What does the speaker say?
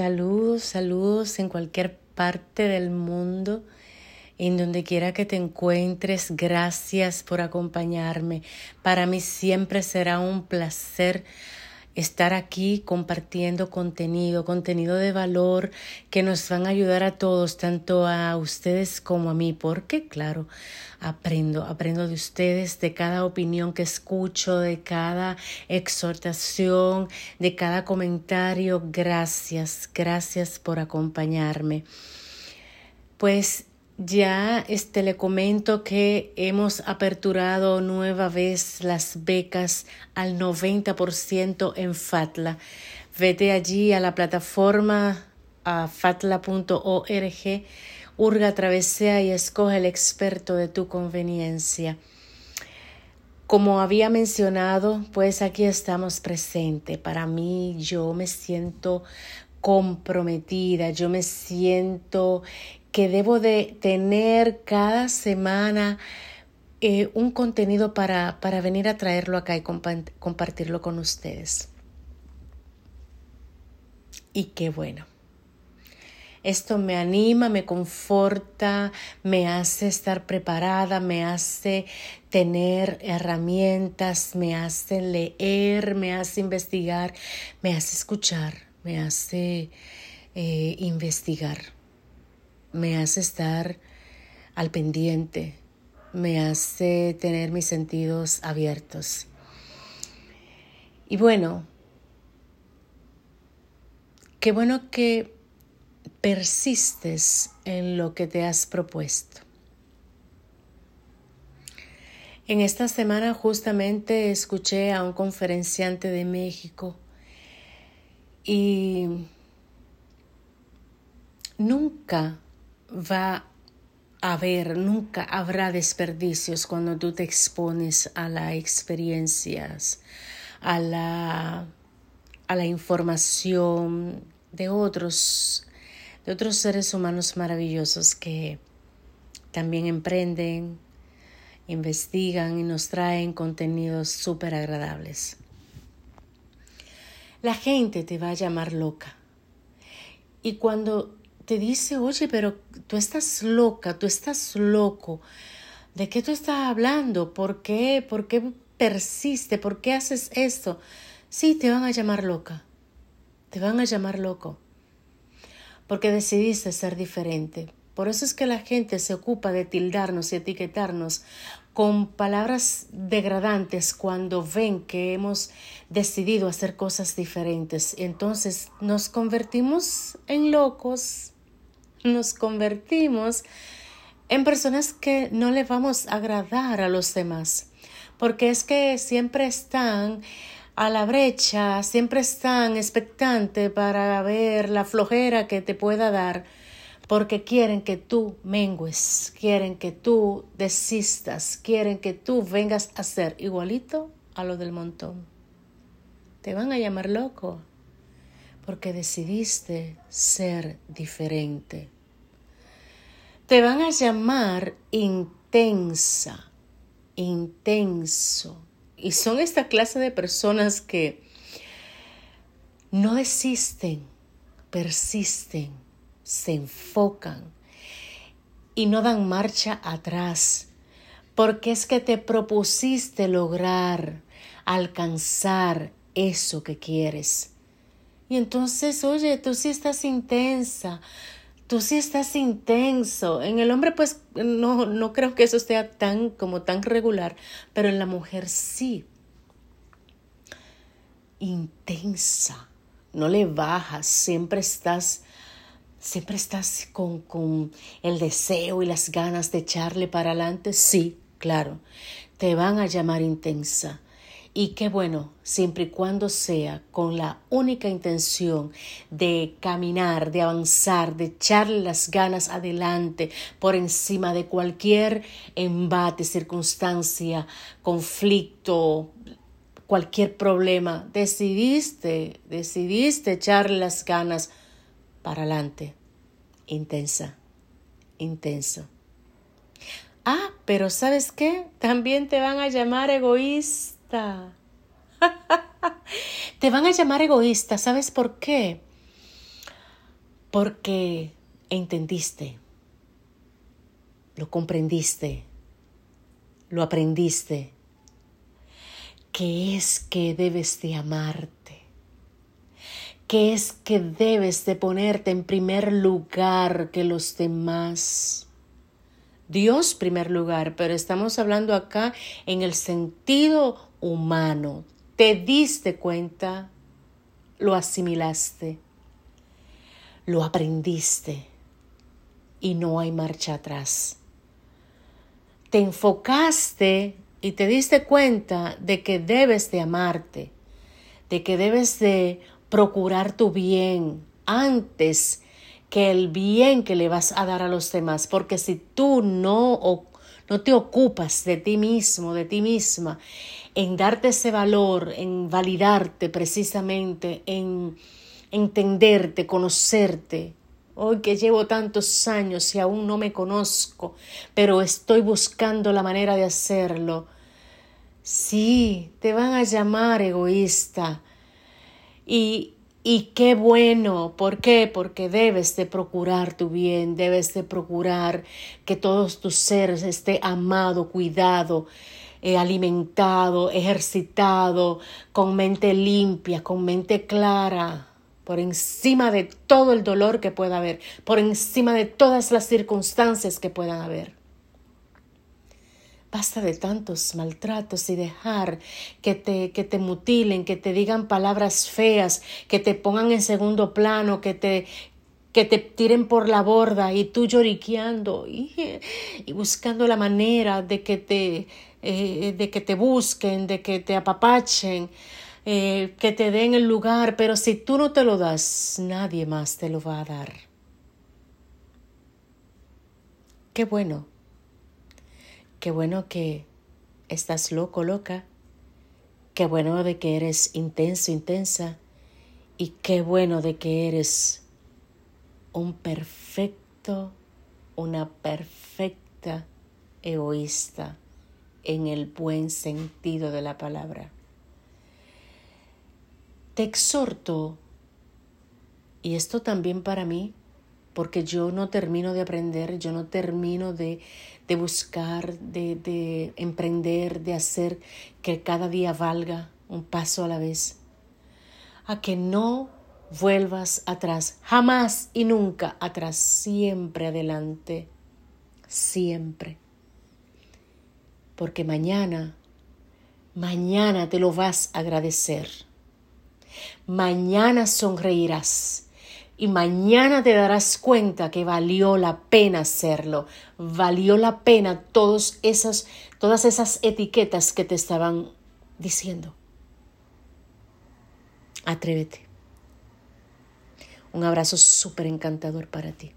Saludos, saludos en cualquier parte del mundo, en donde quiera que te encuentres. Gracias por acompañarme. Para mí siempre será un placer estar aquí compartiendo contenido, contenido de valor que nos van a ayudar a todos, tanto a ustedes como a mí, porque claro, aprendo, aprendo de ustedes, de cada opinión que escucho, de cada exhortación, de cada comentario. Gracias, gracias por acompañarme. Pues ya este le comento que hemos aperturado nueva vez las becas al 90% en Fatla. Vete allí a la plataforma a fatla.org, urga, travesea y escoge el experto de tu conveniencia. Como había mencionado, pues aquí estamos presentes. Para mí yo me siento comprometida, yo me siento que debo de tener cada semana eh, un contenido para, para venir a traerlo acá y compartirlo con ustedes. Y qué bueno. Esto me anima, me conforta, me hace estar preparada, me hace tener herramientas, me hace leer, me hace investigar, me hace escuchar, me hace eh, investigar me hace estar al pendiente, me hace tener mis sentidos abiertos. Y bueno, qué bueno que persistes en lo que te has propuesto. En esta semana justamente escuché a un conferenciante de México y nunca va a haber, nunca habrá desperdicios cuando tú te expones a las experiencias, a la, a la información de otros, de otros seres humanos maravillosos que también emprenden, investigan y nos traen contenidos súper agradables. La gente te va a llamar loca. Y cuando te dice, oye, pero tú estás loca, tú estás loco. ¿De qué tú estás hablando? ¿Por qué? ¿Por qué persiste? ¿Por qué haces esto? Sí, te van a llamar loca. Te van a llamar loco. Porque decidiste ser diferente. Por eso es que la gente se ocupa de tildarnos y etiquetarnos con palabras degradantes cuando ven que hemos decidido hacer cosas diferentes. Entonces nos convertimos en locos nos convertimos en personas que no le vamos a agradar a los demás, porque es que siempre están a la brecha, siempre están expectantes para ver la flojera que te pueda dar, porque quieren que tú mengues, quieren que tú desistas, quieren que tú vengas a ser igualito a lo del montón. Te van a llamar loco porque decidiste ser diferente. Te van a llamar intensa, intenso. Y son esta clase de personas que no desisten, persisten, se enfocan y no dan marcha atrás, porque es que te propusiste lograr, alcanzar eso que quieres. Y entonces, oye, tú sí estás intensa, tú sí estás intenso. En el hombre, pues, no, no creo que eso sea tan, como tan regular, pero en la mujer sí. Intensa. No le bajas, siempre estás, siempre estás con, con el deseo y las ganas de echarle para adelante. Sí, claro. Te van a llamar intensa y qué bueno, siempre y cuando sea con la única intención de caminar, de avanzar, de echarle las ganas adelante por encima de cualquier embate, circunstancia, conflicto, cualquier problema. Decidiste, decidiste echarle las ganas para adelante. Intensa, intenso. Ah, pero ¿sabes qué? También te van a llamar egoísta Te van a llamar egoísta, ¿sabes por qué? porque entendiste, lo comprendiste, lo aprendiste, que es que debes de amarte, que es que debes de ponerte en primer lugar que los demás. Dios primer lugar, pero estamos hablando acá en el sentido humano. Te diste cuenta, lo asimilaste, lo aprendiste y no hay marcha atrás. Te enfocaste y te diste cuenta de que debes de amarte, de que debes de procurar tu bien antes que el bien que le vas a dar a los demás, porque si tú no, no te ocupas de ti mismo, de ti misma, en darte ese valor, en validarte precisamente, en entenderte, conocerte, Hoy que llevo tantos años y aún no me conozco, pero estoy buscando la manera de hacerlo. Sí, te van a llamar egoísta. Y, y qué bueno, ¿por qué? Porque debes de procurar tu bien, debes de procurar que todos tus seres esté amado, cuidado, eh, alimentado, ejercitado, con mente limpia, con mente clara, por encima de todo el dolor que pueda haber, por encima de todas las circunstancias que puedan haber. Basta de tantos maltratos y dejar que te, que te mutilen, que te digan palabras feas, que te pongan en segundo plano, que te, que te tiren por la borda y tú lloriqueando y, buscando la manera de que te, eh, de que te busquen, de que te apapachen. Eh, que te den el lugar, pero si tú no te lo das, nadie más te lo va a dar. Qué bueno, qué bueno que estás loco, loca, qué bueno de que eres intenso, intensa, y qué bueno de que eres un perfecto, una perfecta egoísta en el buen sentido de la palabra. Te exhorto, y esto también para mí, porque yo no termino de aprender, yo no termino de, de buscar, de, de emprender, de hacer que cada día valga un paso a la vez, a que no vuelvas atrás, jamás y nunca atrás, siempre adelante, siempre. Porque mañana, mañana te lo vas a agradecer. Mañana sonreirás y mañana te darás cuenta que valió la pena hacerlo, valió la pena todos esas, todas esas etiquetas que te estaban diciendo. Atrévete. Un abrazo súper encantador para ti.